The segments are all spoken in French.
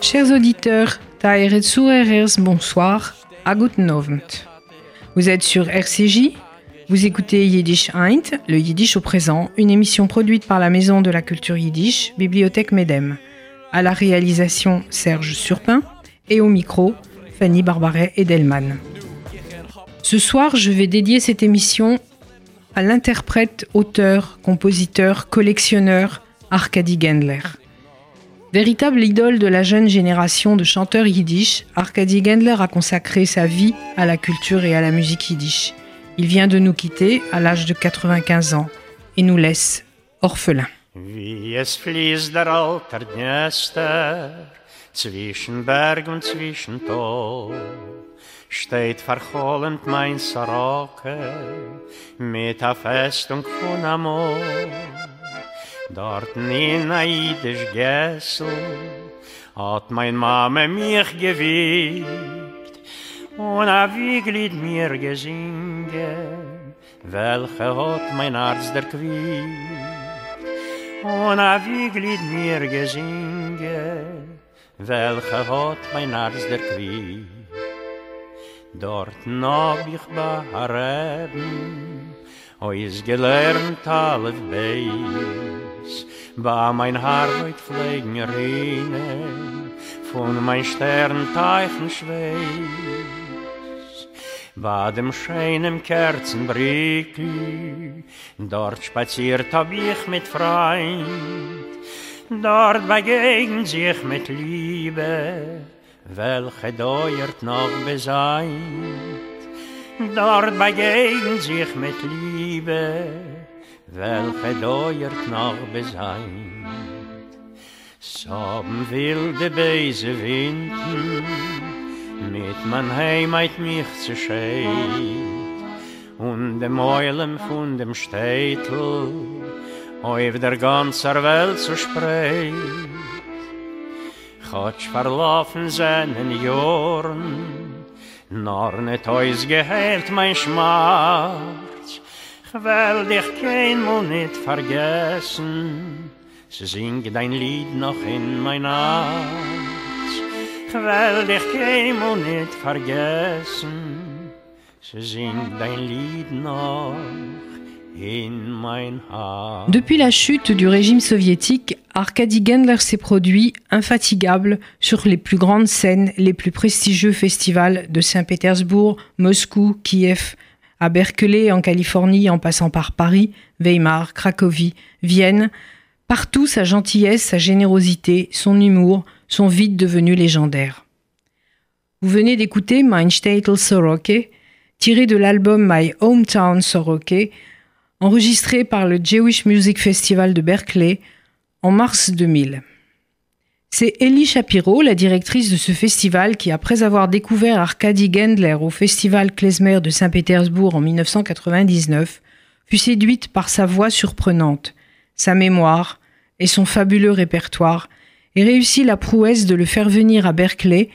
Chers auditeurs, bonsoir, à guten Abend. Vous êtes sur RCJ, vous écoutez Yiddish Eint, le Yiddish au présent, une émission produite par la Maison de la Culture Yiddish, Bibliothèque Medem. À la réalisation, Serge Surpin, et au micro, Fanny Barbaret et. Ce soir, je vais dédier cette émission à l'interprète, auteur, compositeur, collectionneur Arkady Gendler. Véritable idole de la jeune génération de chanteurs yiddish, Arkady Gendler a consacré sa vie à la culture et à la musique yiddish. Il vient de nous quitter à l'âge de 95 ans et nous laisse orphelins. Zwischen Berg und zwischen Tal, steht verhohlend mein Soroke mit der Festung von Amor. Dort in a jiddisch Gessel hat mein Mame mich gewiegt und a Wieglied mir gesingen, welche hat mein Arzt der quiegt. Und a Wieglied mir gesinge, welche hat mein Arzt der Quiet. Dort hab ich bei Reben, ois gelernt alle Beis, ba mein Haar heut pflegen Rine, von mein Sternteichen schweiß. Bei dem scheinem Kerzenbrickel, dort spaziert hab ich mit Freund, dort begegnen sich mit Liebe, welche dauert noch beseint. Dort begegnen sich mit Liebe, welche dauert noch beseint. Soben wilde Beise winden, mit man Heimat mich zu scheit, und dem Eulen von dem Städtel, auf der ganzer Welt zu spreit. Chotsch verlaufen seinen Jahren, nor net ois geheilt mein Schmerz. Ich will dich keinmal nicht vergessen, sie singt dein Lied noch in mein Herz. Ich will dich keinmal nicht vergessen, sie singt dein Lied noch. Depuis la chute du régime soviétique, Arkady Gendler s'est produit infatigable sur les plus grandes scènes, les plus prestigieux festivals de Saint-Pétersbourg, Moscou, Kiev, à Berkeley en Californie en passant par Paris, Weimar, Cracovie, Vienne. Partout sa gentillesse, sa générosité, son humour sont vite devenus légendaires. Vous venez d'écouter Mein Städtel Soroke, tiré de l'album My Hometown Soroke, enregistré par le Jewish Music Festival de Berkeley en mars 2000. C'est Ellie Shapiro, la directrice de ce festival, qui, après avoir découvert Arkady Gendler au festival klezmer de Saint-Pétersbourg en 1999, fut séduite par sa voix surprenante, sa mémoire et son fabuleux répertoire, et réussit la prouesse de le faire venir à Berkeley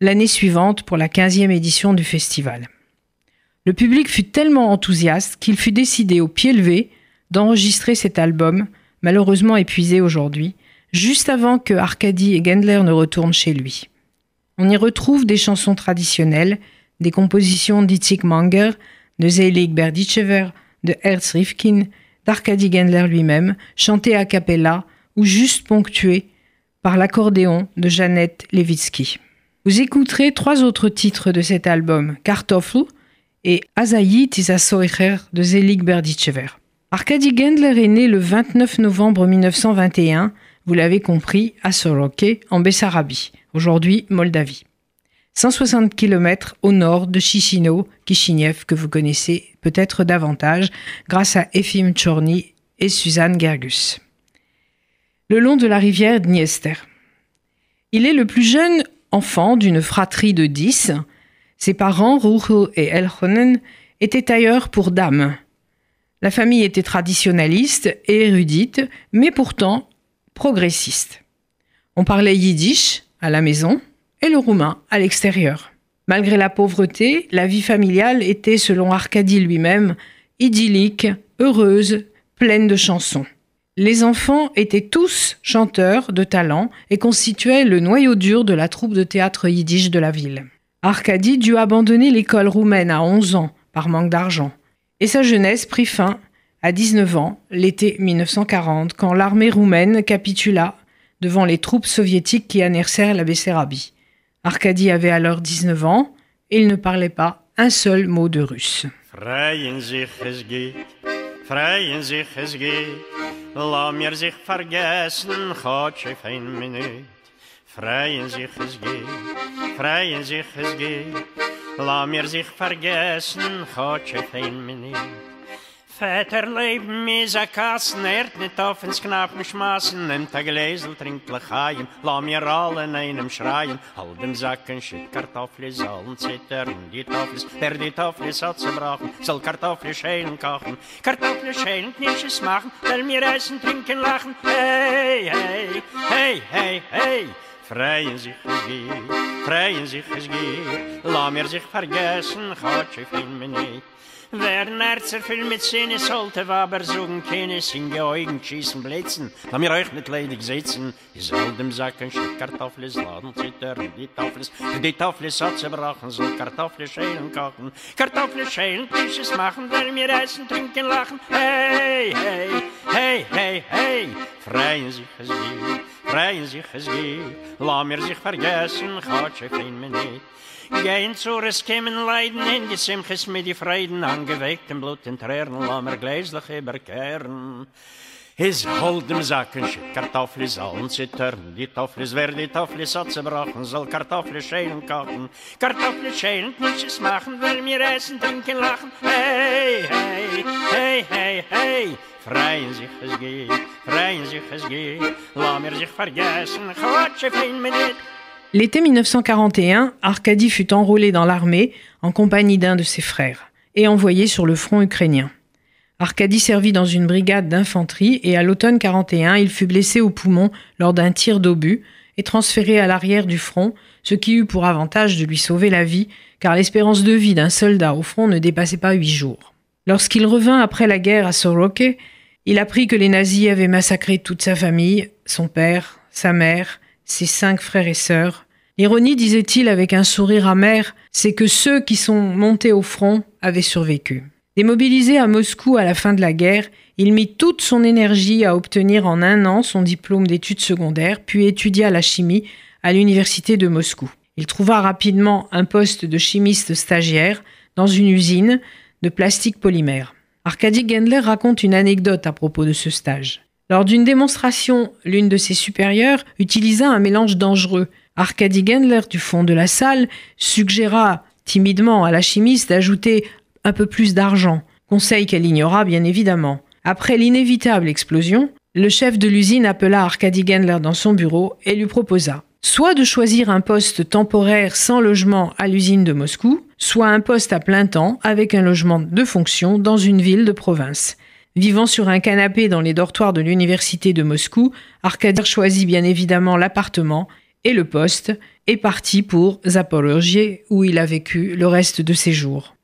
l'année suivante pour la 15e édition du festival. Le public fut tellement enthousiaste qu'il fut décidé au pied levé d'enregistrer cet album, malheureusement épuisé aujourd'hui, juste avant que Arkady et Gendler ne retournent chez lui. On y retrouve des chansons traditionnelles, des compositions d'Itzik Manger, de Zelig Berdichever, de Ernst Rifkin, d'Arkady Gendler lui-même, chantées a cappella ou juste ponctuées par l'accordéon de Jeannette Levitsky. Vous écouterez trois autres titres de cet album, Kartoffel et Azaï Tisasoicher de Zelig Berdichever. Arkady Gendler est né le 29 novembre 1921, vous l'avez compris, à Soroke, en Bessarabie, aujourd'hui Moldavie. 160 km au nord de Chisinau, Kishinev, que vous connaissez peut-être davantage grâce à Efim Tchorny et Suzanne Gergus. Le long de la rivière Dniester. Il est le plus jeune enfant d'une fratrie de 10. Ses parents, Rucho et Elchonen, étaient tailleurs pour dames. La famille était traditionnaliste et érudite, mais pourtant progressiste. On parlait yiddish à la maison et le roumain à l'extérieur. Malgré la pauvreté, la vie familiale était, selon Arcadie lui-même, idyllique, heureuse, pleine de chansons. Les enfants étaient tous chanteurs de talent et constituaient le noyau dur de la troupe de théâtre yiddish de la ville. Arcadie dut abandonner l'école roumaine à 11 ans par manque d'argent. Et sa jeunesse prit fin à 19 ans, l'été 1940, quand l'armée roumaine capitula devant les troupes soviétiques qui annersèrent la Bessarabie. Arkady avait alors 19 ans et il ne parlait pas un seul mot de russe. Freien sich es geht, freien sich es geht, la mir sich vergessen, hat auf ein Minute. Freien sich es geht, freien sich es geht, la mir Minute. Väter leben mis a Kassen, ehrt nicht auf ins Knappen schmaßen, nimmt a Gläsel, trinkt Lachaim, la mir alle in einem schreien, all dem Sacken schütt Kartoffel, sollen zittern, die Toffels, der die Toffel hat zerbrochen, soll Kartoffel schälen kochen, Kartoffel schälen, Knisches machen, weil mir essen, trinken, lachen, hey, hey, hey, hey, hey, Freien sich es geht, freien sich es geht, la mir sich vergessen, Gott, ich find mich nicht. Wer Nerzer viel mit Sinne sollte, aber suchen keine Singe Augen schießen Blitzen. Da mir euch nicht ledig sitzen, ihr sollt dem Sack ein Stück Kartoffels laden, zittern, die Toffels, die Toffels hat zerbrochen, soll Kartoffel schälen kochen, Kartoffel schälen, Tisches machen, wer mir essen, trinken, lachen, hey, hey, hey, hey, hey, freien sich es geht, freien sich es geht, la mir sich vergessen, Gott, ich find mich nicht. Gehen zu es kämen Leiden in die Simches mit die Freuden, angewegtem Blut in Tränen, la mir gleislich überkehren. Is hold dem Sacken, shit, Kartoffel sollen zittern, die Toffel wer die Toffel hat zerbrochen, soll Kartoffel schälen kochen, Kartoffel schälen, nichts machen, will mir essen, trinken, lachen, hey, hey, hey, hey, hey, freien sich es geht, freien sich es geht, la mir sich vergessen, quatsche fin minute, L'été 1941, Arkady fut enrôlé dans l'armée en compagnie d'un de ses frères et envoyé sur le front ukrainien. Arkady servit dans une brigade d'infanterie et à l'automne 41, il fut blessé au poumon lors d'un tir d'obus et transféré à l'arrière du front, ce qui eut pour avantage de lui sauver la vie, car l'espérance de vie d'un soldat au front ne dépassait pas huit jours. Lorsqu'il revint après la guerre à Soroke, il apprit que les nazis avaient massacré toute sa famille, son père, sa mère, ses cinq frères et sœurs. L'ironie, disait-il avec un sourire amer, c'est que ceux qui sont montés au front avaient survécu. Démobilisé à Moscou à la fin de la guerre, il mit toute son énergie à obtenir en un an son diplôme d'études secondaires, puis étudia la chimie à l'université de Moscou. Il trouva rapidement un poste de chimiste stagiaire dans une usine de plastique polymère. Arkady Gendler raconte une anecdote à propos de ce stage. Lors d'une démonstration, l'une de ses supérieures utilisa un mélange dangereux. Arkady Gendler, du fond de la salle, suggéra timidement à la chimiste d'ajouter un peu plus d'argent, conseil qu'elle ignora bien évidemment. Après l'inévitable explosion, le chef de l'usine appela Arkady Gendler dans son bureau et lui proposa soit de choisir un poste temporaire sans logement à l'usine de Moscou, soit un poste à plein temps avec un logement de fonction dans une ville de province. Vivant sur un canapé dans les dortoirs de l'université de Moscou, Arkady choisit bien évidemment l'appartement et le poste est parti pour Zaporozhye où il a vécu le reste de ses jours.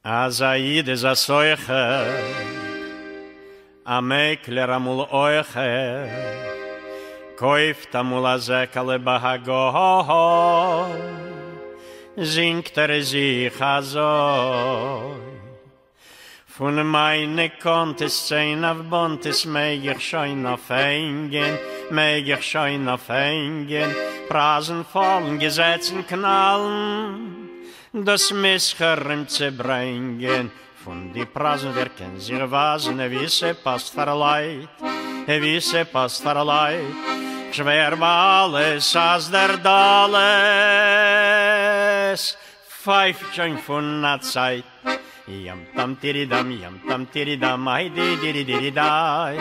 Von meine Kontes sein auf Bontes meig ich schein auf Engen, meig ich schein auf Engen, Prasen fallen, Gesetzen knallen, das Mischer im Zerbringen. Von die Prasen wirken sich wasen, wie se passt verleit, wie se passt verleit. Schwer war alles, als der Dalles, pfeift schon von der Zeit. Yam tam tiri dam, yam tam tiri dam, ay di diri diri dai.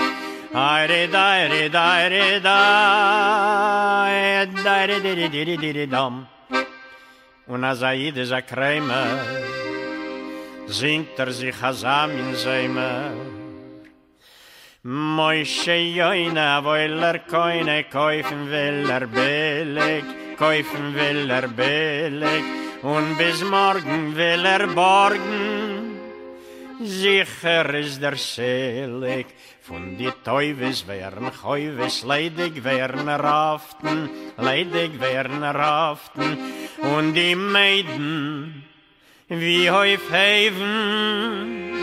Ay re dai re dai re dai, dai re diri diri diri dam. Und als er jede Kräme singt er sich Hasam in Seime. Moishe joine, woil er koine, kaufen will er billig, kaufen will er billig, und bis morgen will er borgen. Sicher ist der Selig, von die Teufels werden Heuves, leidig werden Raften, leidig werden Raften, und die Maiden, wie häuf Heven,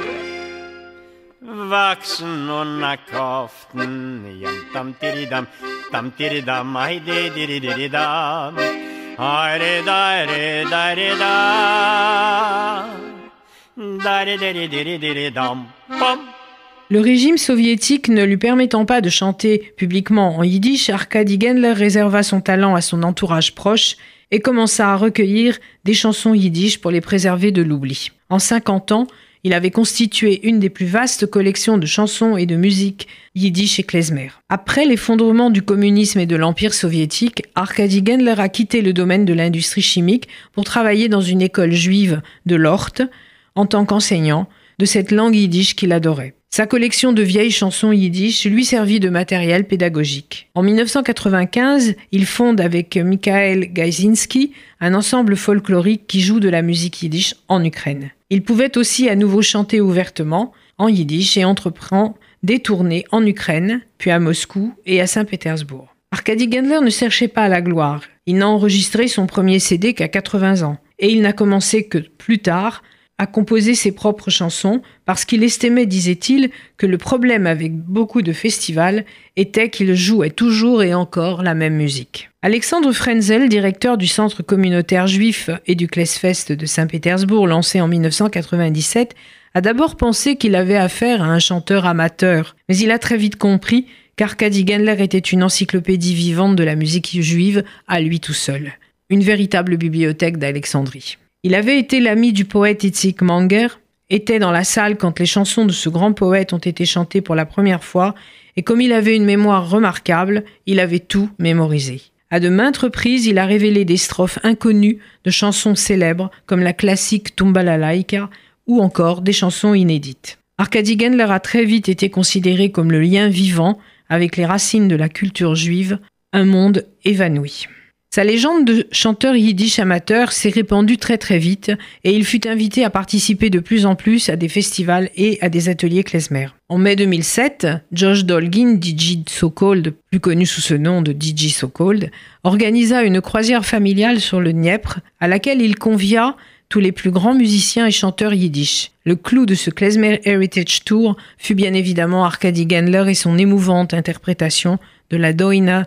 wachsen und nakoften, jam tam tiridam, tam tiridam, ai di di di di di dam, ai di da di da di da, Le régime soviétique ne lui permettant pas de chanter publiquement en yiddish, Arkady Gendler réserva son talent à son entourage proche et commença à recueillir des chansons yiddish pour les préserver de l'oubli. En 50 ans, il avait constitué une des plus vastes collections de chansons et de musique yiddish et klezmer. Après l'effondrement du communisme et de l'Empire soviétique, Arkady Gendler a quitté le domaine de l'industrie chimique pour travailler dans une école juive de Lort en tant qu'enseignant de cette langue yiddish qu'il adorait. Sa collection de vieilles chansons yiddish lui servit de matériel pédagogique. En 1995, il fonde avec Mikhail Gaizinski un ensemble folklorique qui joue de la musique yiddish en Ukraine. Il pouvait aussi à nouveau chanter ouvertement en yiddish et entreprend des tournées en Ukraine, puis à Moscou et à Saint-Pétersbourg. Arkady Gendler ne cherchait pas la gloire. Il n'a enregistré son premier CD qu'à 80 ans. Et il n'a commencé que plus tard à composer ses propres chansons parce qu'il estimait, disait-il, que le problème avec beaucoup de festivals était qu'ils jouaient toujours et encore la même musique. Alexandre Frenzel, directeur du Centre communautaire juif et du Klesfest de Saint-Pétersbourg lancé en 1997, a d'abord pensé qu'il avait affaire à un chanteur amateur, mais il a très vite compris qu'Arkady Gendler était une encyclopédie vivante de la musique juive à lui tout seul, une véritable bibliothèque d'Alexandrie. Il avait été l'ami du poète Itzik Manger, était dans la salle quand les chansons de ce grand poète ont été chantées pour la première fois, et comme il avait une mémoire remarquable, il avait tout mémorisé. À de maintes reprises, il a révélé des strophes inconnues de chansons célèbres comme la classique Tumbalalaika ou encore des chansons inédites. Arkady Gendler a très vite été considéré comme le lien vivant avec les racines de la culture juive, un monde évanoui. Sa légende de chanteur yiddish amateur s'est répandue très très vite et il fut invité à participer de plus en plus à des festivals et à des ateliers klezmer. En mai 2007, Josh Dolgin, DJ So Cold, plus connu sous ce nom de DJ So Cold, organisa une croisière familiale sur le Dniepr à laquelle il convia tous les plus grands musiciens et chanteurs yiddish. Le clou de ce Klezmer Heritage Tour fut bien évidemment Arkady Gendler et son émouvante interprétation de la Doina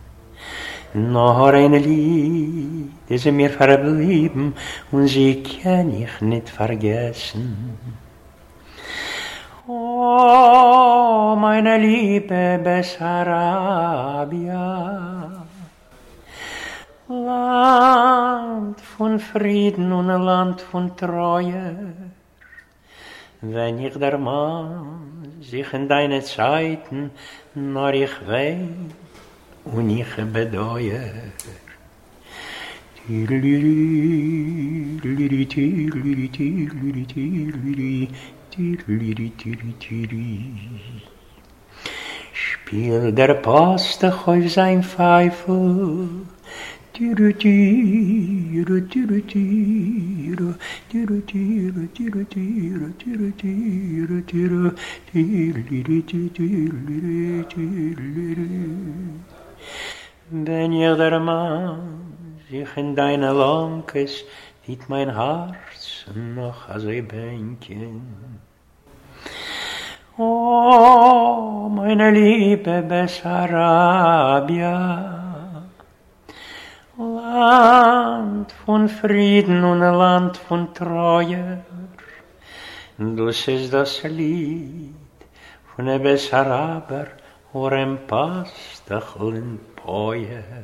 Noch ein Lied ist mir verblieben und sie kann ich nicht vergessen. Oh, meine liebe Bessarabia, Land von Frieden und Land von Treue, wenn ich der Mann sich in deine Zeiten nur ich weiß, und ich bedeue. Spiel der Post auf sein Pfeifel, Tiro, tiro, tiro, tiro, tiro, tiro, tiro, tiro, tiro, tiro, tiro, tiro, tiro, tiro, Wenn ihr der Mann sich in deine Lonkes sieht mein Herz noch als ein Bänkchen. Oh, meine liebe Bessarabia, Land von Frieden und Land von Treue. Das ist das Lied von der Bessaraber, Hoor hem paastig poier.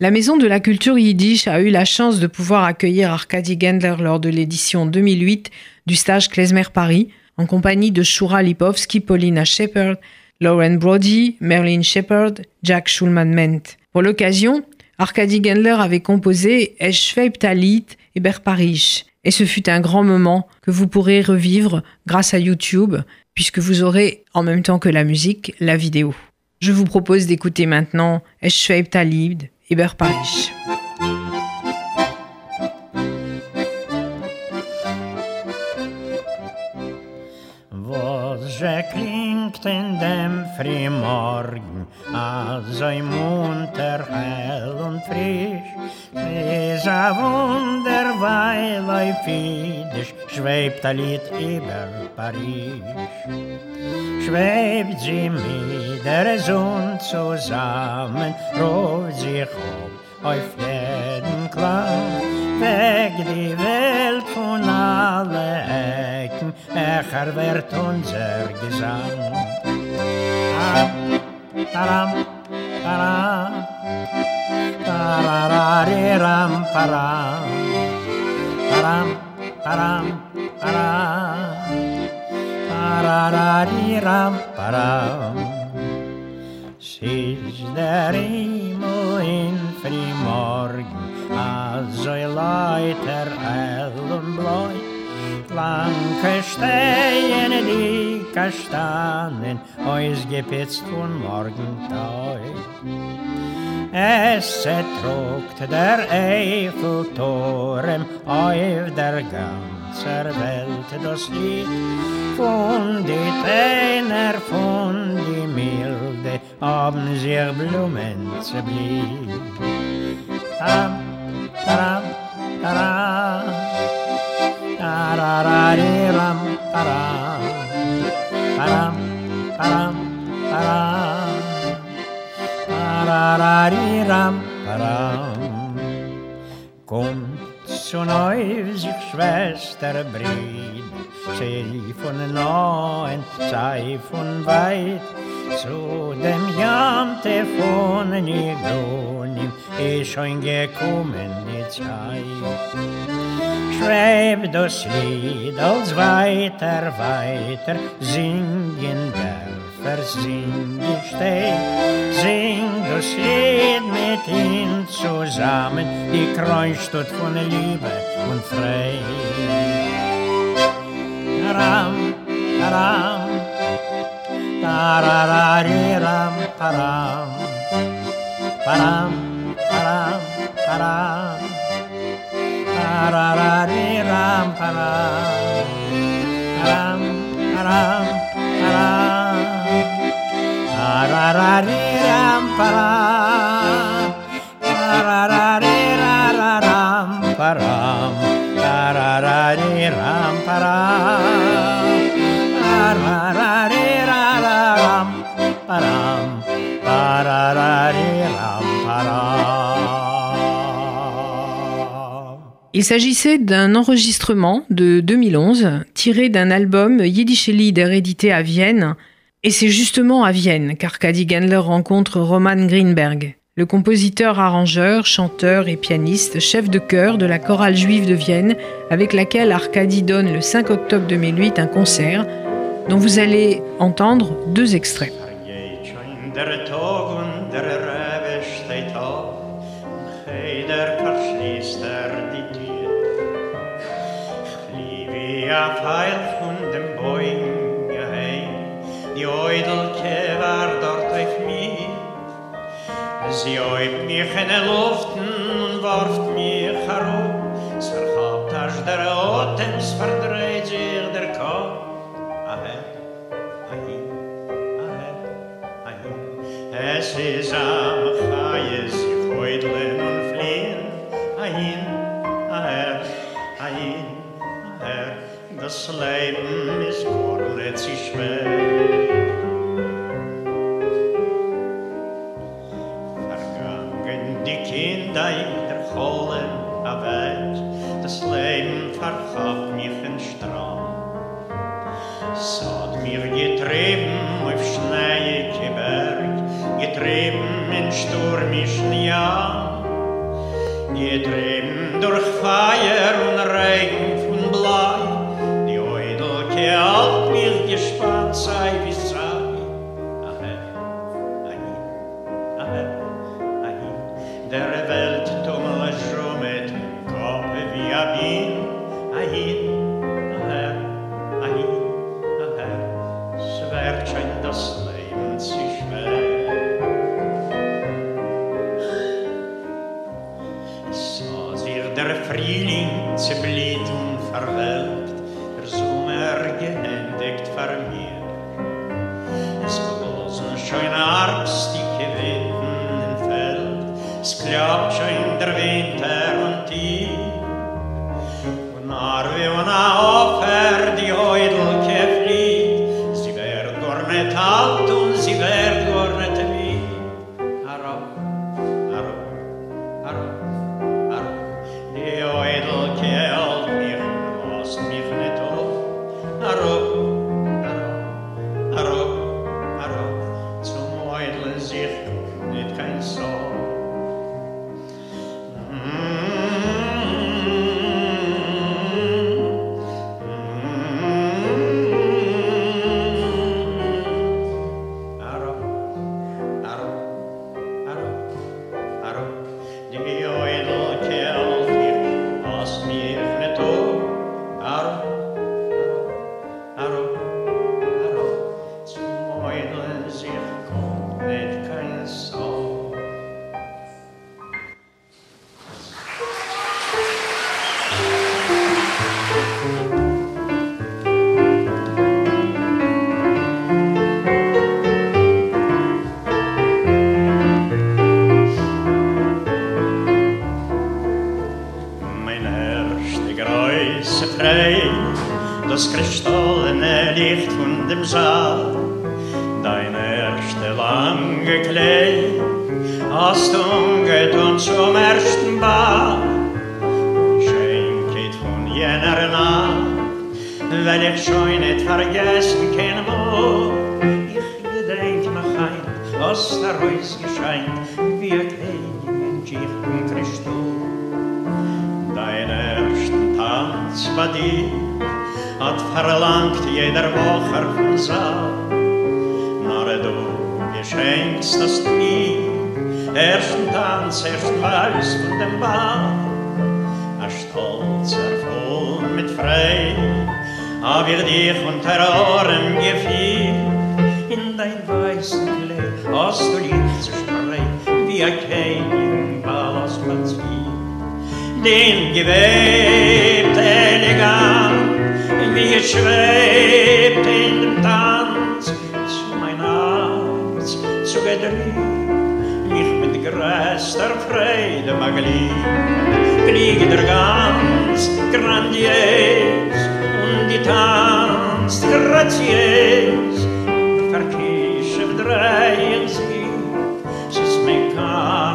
La Maison de la Culture Yiddish a eu la chance de pouvoir accueillir Arkady Gendler lors de l'édition 2008 du stage Klezmer Paris, en compagnie de Shura Lipovski, Paulina Shepard, Lauren Brody, Merlin Shepard, Jack Schulman-Ment. Pour l'occasion, Arkady Gendler avait composé Eschweib Talit Paris. Et ce fut un grand moment que vous pourrez revivre grâce à YouTube, puisque vous aurez, en même temps que la musique, la vidéo. Je vous propose d'écouter maintenant Eschweib Talid et Paris. Klingt in dem Frühmorgen, also im munter, hell und frisch. Es a Wunder, weil auf Fiedisch schwebt ein Lied über Paris. Schwebt sie mit der Sonne zusammen, ruft sich auf auf jeden Klang, weg die Welt von alle echer wird unser Gesang. Taram, taram, tararariram, param, param, param, param, tararariram, param. Siz der Himmel in frimorgen, also leiter und bläu, Blanke stehen die Kastanen, ausgepitzt von Morgentau. Es zertrugt der Eiffeltoren auf der ganzen Welt das Lied von die Tänner, von die Milde, haben sich Blumen zerblieb. Tam, taram, taram, tararariram, taram, taram, taram, taram, tararariram, taram. Kommt zu neu sich Schwester Brüder, sie von nahen, sei von weit, zu dem Jamte von Nigonim ist schon gekommen die Zeit. Schreib das Lied als weiter, weiter, singen Dörfer, sing ich steh, sing das Lied mit ihm zusammen, die Kreuzstadt von Liebe und Frei. Ram, ram, tararariram, param, param, param, param, ra ra de ram pa ra ram ram ra ra ra ram pa ra ra ra ra ra ram pa ram ra ra ra ram pa ra Il s'agissait d'un enregistrement de 2011 tiré d'un album Yiddish Lieder édité à Vienne. Et c'est justement à Vienne qu'Arkady Gendler rencontre Roman Greenberg, le compositeur, arrangeur, chanteur et pianiste, chef de chœur de la chorale juive de Vienne, avec laquelle Arkady donne le 5 octobre 2008 un concert dont vous allez entendre deux extraits. A pfeil von dem Bäum geheim, die Eudelke war dort auf mir. Sie häupt mich in der Luft und warft mich herum, es verhabt als der Otem, es verdreht sich der Kopf. Ahe, ahe, ahe, ahe, es ist am das Leiden ist gar nicht so schwer. Licht von dem Saal, dein erste lange Kleid, hast du umgetun zum ersten Ball. Schenket von jener Nacht, weil ich schon nicht vergessen kann, wo ich gedenk mich ein, was der Reus gescheint, wie ein Königin von Christus. Dein ersten Tanz bei dir hat verlangt jeder Woche von Saal. Na, du geschenkst das mir, ersten Tanz, ersten Weiß von dem Ball. A stolzer voll mit frei, hab ich dich unter Ohren gefiel. In dein weißen Kleid hast du lieb zu sprei, wie ein König Ball aus Pazier den gewebt elegant, schwebt in dem Tanz, zu mein Herz, zu gedrückt, mich mit größter Freude mag lieb, fliegt er ganz grandios, und die tanzt graziös, verkischt drehen sie, es ist mir keine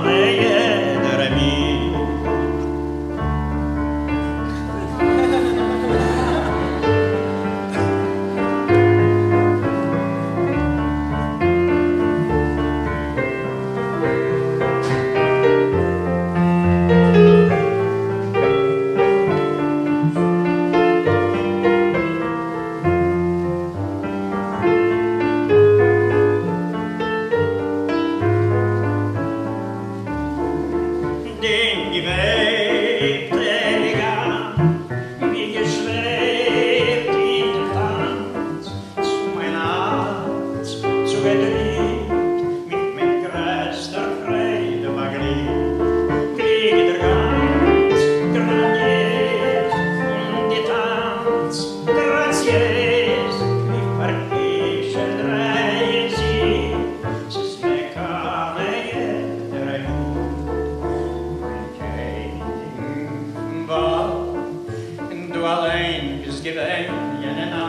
and then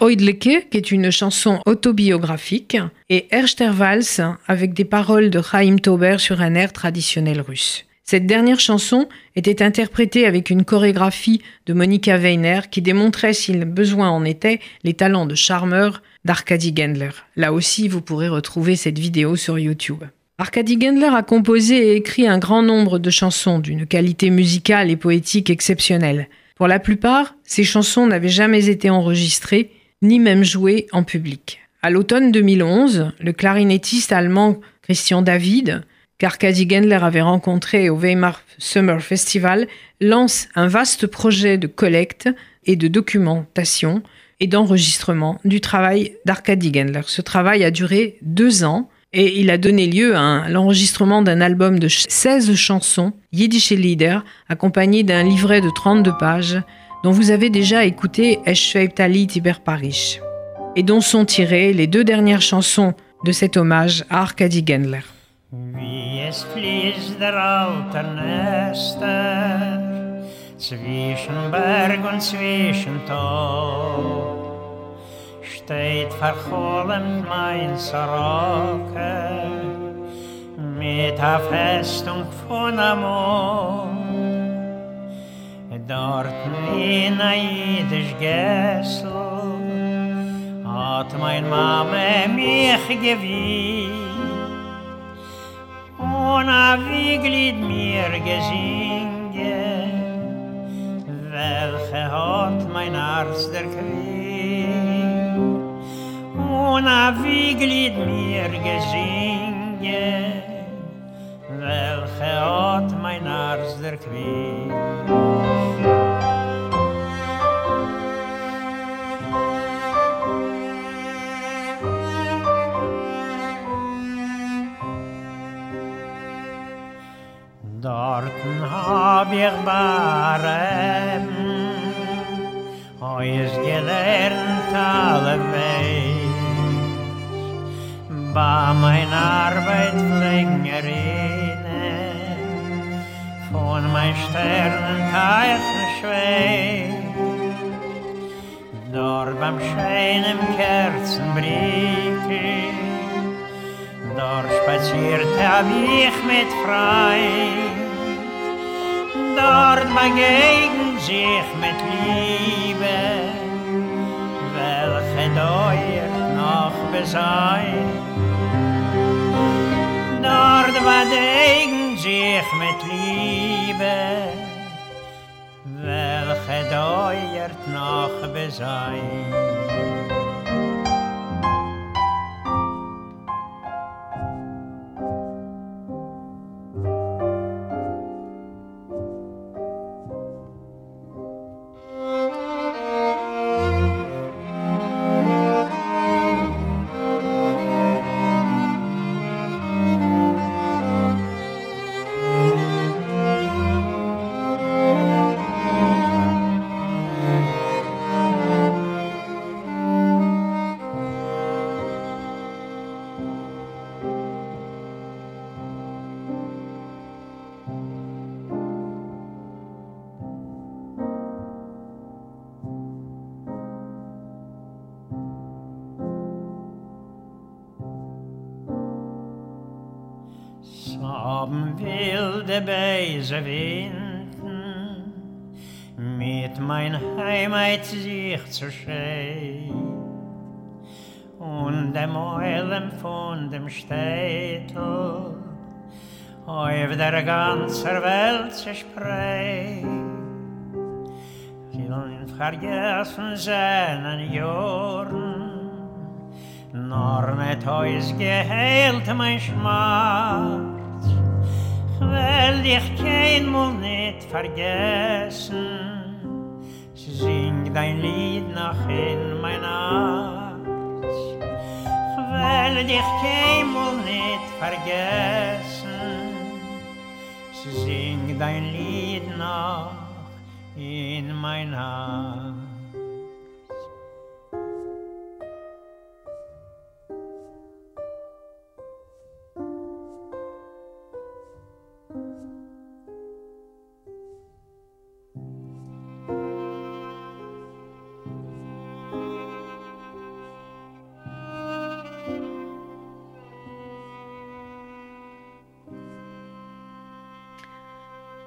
Oidleke, qui est une chanson autobiographique, et Erster Vals, avec des paroles de Chaim Tauber sur un air traditionnel russe. Cette dernière chanson était interprétée avec une chorégraphie de Monika Weiner qui démontrait, s'il besoin en était, les talents de charmeur d'Arkady Gendler. Là aussi, vous pourrez retrouver cette vidéo sur YouTube. Arkady Gendler a composé et écrit un grand nombre de chansons d'une qualité musicale et poétique exceptionnelle. Pour la plupart, ces chansons n'avaient jamais été enregistrées, ni même jouées en public. À l'automne 2011, le clarinettiste allemand Christian David, qu'Arkady Gendler avait rencontré au Weimar Summer Festival, lance un vaste projet de collecte et de documentation et d'enregistrement du travail d'Arkady Gendler. Ce travail a duré deux ans et il a donné lieu à l'enregistrement d'un album de ch- 16 chansons, Yiddish Lieder, accompagné d'un livret de 32 pages, dont vous avez déjà écouté Es schwebt Ali Tiber Paris, et dont sont tirées les deux dernières chansons de cet hommage à Arkady Gendler. Dort in a jüdisch Gessel hat mein Mame mich gewiesen. Und a Wieglid mir gesinge, welche hat mein Arzt der Krieg. Und a Wieglid mir gesinge, welche hat mein Arzt der Krieg. Besein. Dort begegnen sich mit Liebe, welche dauert noch besein. Winden, mit mein Heimat sich zu schei. Und dem Eulen von dem Städtel, auf der ganzen Welt zu sprei. Vielen vergessen seinen Jahren, nor net heus geheilt mein Schmerz. Dich kein Mal nicht vergessen. Sing dein Lied noch in mein Arzt. Ich will dich kein Mal nicht vergessen. Sing dein Lied noch in mein Arzt.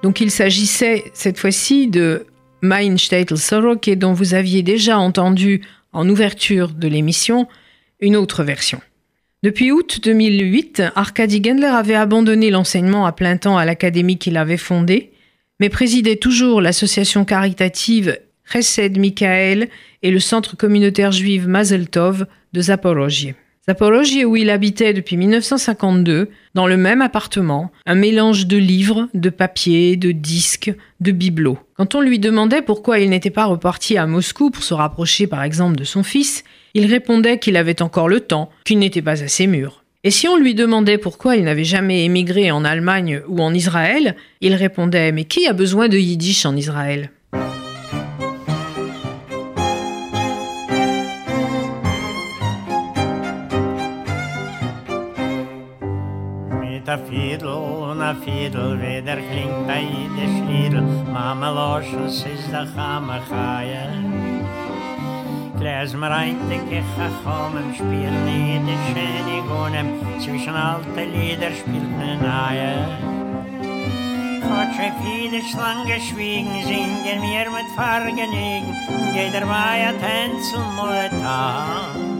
Donc il s'agissait cette fois-ci de Mein Städtel Sorok et dont vous aviez déjà entendu en ouverture de l'émission une autre version. Depuis août 2008, Arkady Gendler avait abandonné l'enseignement à plein temps à l'académie qu'il avait fondée, mais présidait toujours l'association caritative Chesed Mikael et le centre communautaire juif Mazel Tov de Zaporozhye. Zaporozhye où il habitait depuis 1952, dans le même appartement, un mélange de livres, de papiers, de disques, de bibelots. Quand on lui demandait pourquoi il n'était pas reparti à Moscou pour se rapprocher par exemple de son fils, il répondait qu'il avait encore le temps, qu'il n'était pas assez mûr. Et si on lui demandait pourquoi il n'avait jamais émigré en Allemagne ou en Israël, il répondait Mais qui a besoin de yiddish en Israël? fiedel, un a fiedel, weder klingt bei de schliedel, mama loschus is da chama chaya. Gläs mir ein, de kecha chomem, spiel ni schöne schäni gunem, zwischen alte Lieder spielt ne naya. Kotsche viele schlange schwiegen, singen mir mit Fargenigen, jeder war ja tanzen, mua.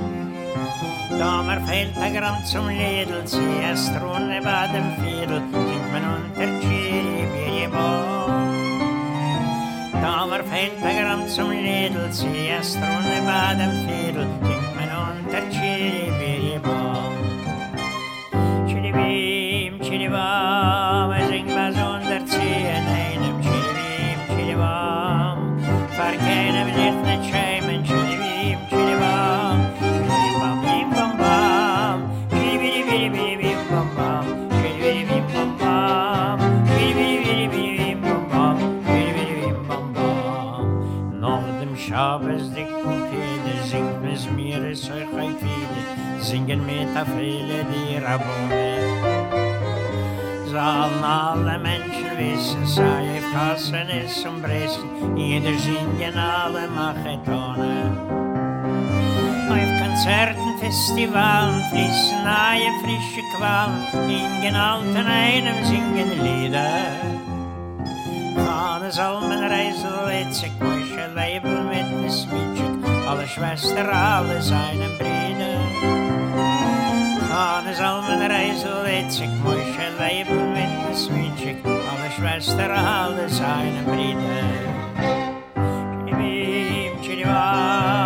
Sommerfeldergran zum Lidl, Siestrunne bei dem Fiedel, sind man unter Chili Sommerfeldergran zum Lidl, Siestrunne bei dem Fiedel, sind man unter Chili Chili singen mit a viele die Rabone. Sollen alle Menschen wissen, sei ich Kassen ist zum Bressen, jeder singen alle Machetonen. Auf Konzerten, Festivalen fließen neue frische Qualen, ingen alten einem singen Lieder. Hannes Almen Reisel, Itzig, Moshe, Leibel mit ne Smitschik, alle Schwester, alle seinen Brüder. Mann ist all mein Reiselitschig, Mosche leben mit dem Switschig, alle Schwester, alle seine Brüder. Gib ihm, Chiriwan.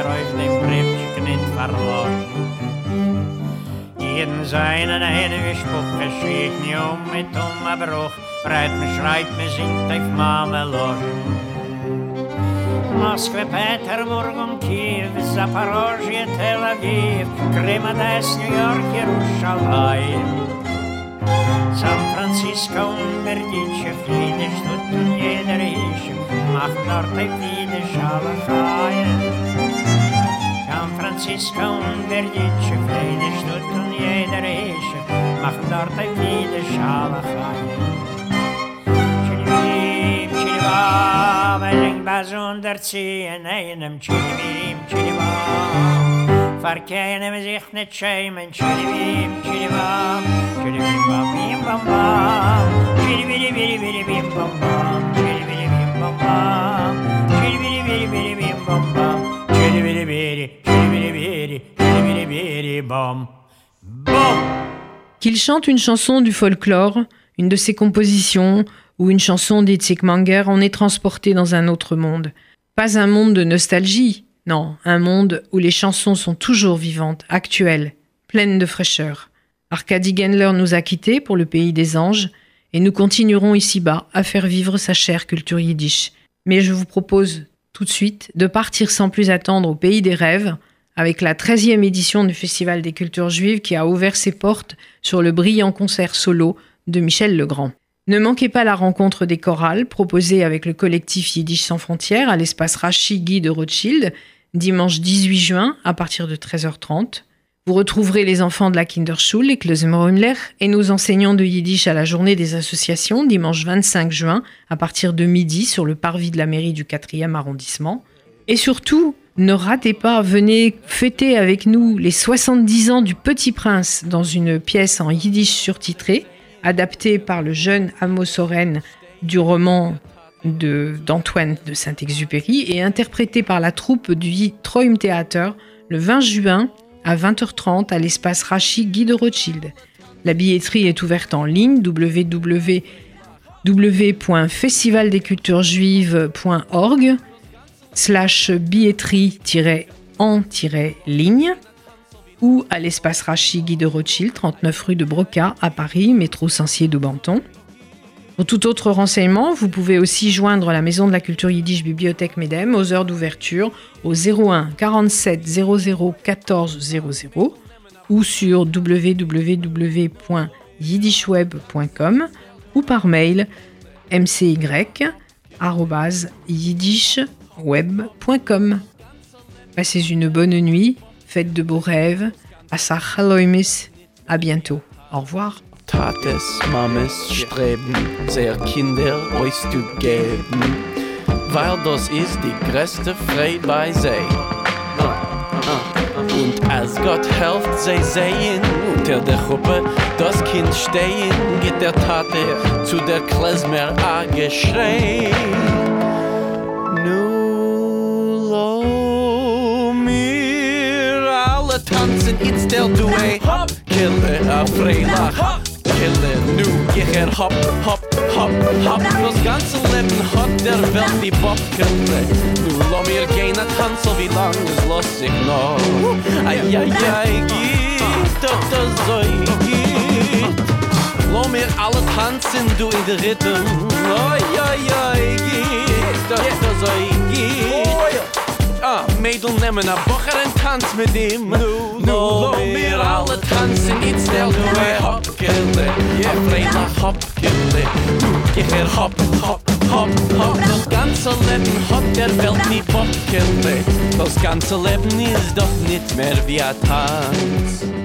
Es feier auf dem Briefstück nicht verloren. Jeden seinen einen Spruch geschieht nie um mit um a Bruch, breit me schreit me singt auf Mamelor. Moskwe, Peterburg und Kiew, Zaporozhye, Tel Aviv, Krim, Odessa, New York, Jerusalem. San Francisco und Berdice, Friede, Stutt und jeder Ische, macht dort ein Friede, Schalachai. Francisco und der Jitsche, Friede Stutt und jeder Esche, machen dort ein viele Schalachai. Chilibim, Chilibam, ein Bas unterziehen, einem Chilibim, Chilibam. Verkennen sich nicht schämen, Chilibim, Chilibam, Chilibim, Bam, Bim, Bam, Bam, Chilibim, Bam, Bam, Chilibim, Bam, Bam. Qu'il chante une chanson du folklore, une de ses compositions, ou une chanson d'Itzik Manger, on est transporté dans un autre monde. Pas un monde de nostalgie, non, un monde où les chansons sont toujours vivantes, actuelles, pleines de fraîcheur. Arkady Gendler nous a quittés pour le pays des anges, et nous continuerons ici-bas à faire vivre sa chère culture yiddish. Mais je vous propose tout de suite de partir sans plus attendre au pays des rêves, avec la 13e édition du Festival des cultures juives qui a ouvert ses portes sur le brillant concert solo de Michel Legrand. Ne manquez pas la rencontre des chorales proposée avec le collectif Yiddish sans frontières à l'espace Rachi Guy de Rothschild, dimanche 18 juin à partir de 13h30. Vous retrouverez les enfants de la Kinderschule, les Klösemrömler, et nos enseignants de Yiddish à la journée des associations, dimanche 25 juin, à partir de midi, sur le parvis de la mairie du 4e arrondissement. Et surtout, ne ratez pas, venez fêter avec nous les 70 ans du Petit Prince dans une pièce en Yiddish surtitrée, adaptée par le jeune Amos Oren du roman d'Antoine de, Saint-Exupéry et interprétée par la troupe du Troim Theater le 20 juin à 20h30 à l'espace Rachi Guy de Rothschild. La billetterie est ouverte en ligne www.festivaldesculturesjuives.org slash billetterie-en-ligne ou à l'espace Rachi Guy de Rothschild, 39 rue de Broca à Paris, métro Saint-Cyr de Banton. Pour tout autre renseignement, vous pouvez aussi joindre la Maison de la Culture Yiddish Bibliothèque Medem aux heures d'ouverture au 01 47 00 14 00 ou sur www.yiddishweb.com ou par mail mcy.yiddishweb.com. Passez une bonne nuit, faites de beaux rêves, à sa à bientôt. Au revoir. Tates, Mames streben, sehr Kinder euch zu geben, weil das ist die größte Freude bei sie. Und als Gott helft, sie sehen, unter der Gruppe das Kind stehen, geht der Tate zu der Klezmer a geschrei. Alle tanzen, jetzt der Duet, kille a Freilach. Kille nu Jecher hop, hop, hop, hop. Das ganze Leben hat der Welt die Bockele Nu lo mir gehen a Tanzel, wie lang es los sich noch. Ai, ai, ai, geht, doch das so geht Lo mir alle tanzen, du in der Rhythm. Ai, ai, ai, geht, doch das so geht Ah, Mädel nemmen a Bocher en tanz mit ihm. Nu, nu, lo mir alle tanzen Jetzt stell du e Hopkele Ja, Freila Hopkele Du, ich er hop, hop, hop, hop Das ganze Leben hat der Welt nie Bobkele Das ganze Leben ist doch nicht mehr wie a Tanz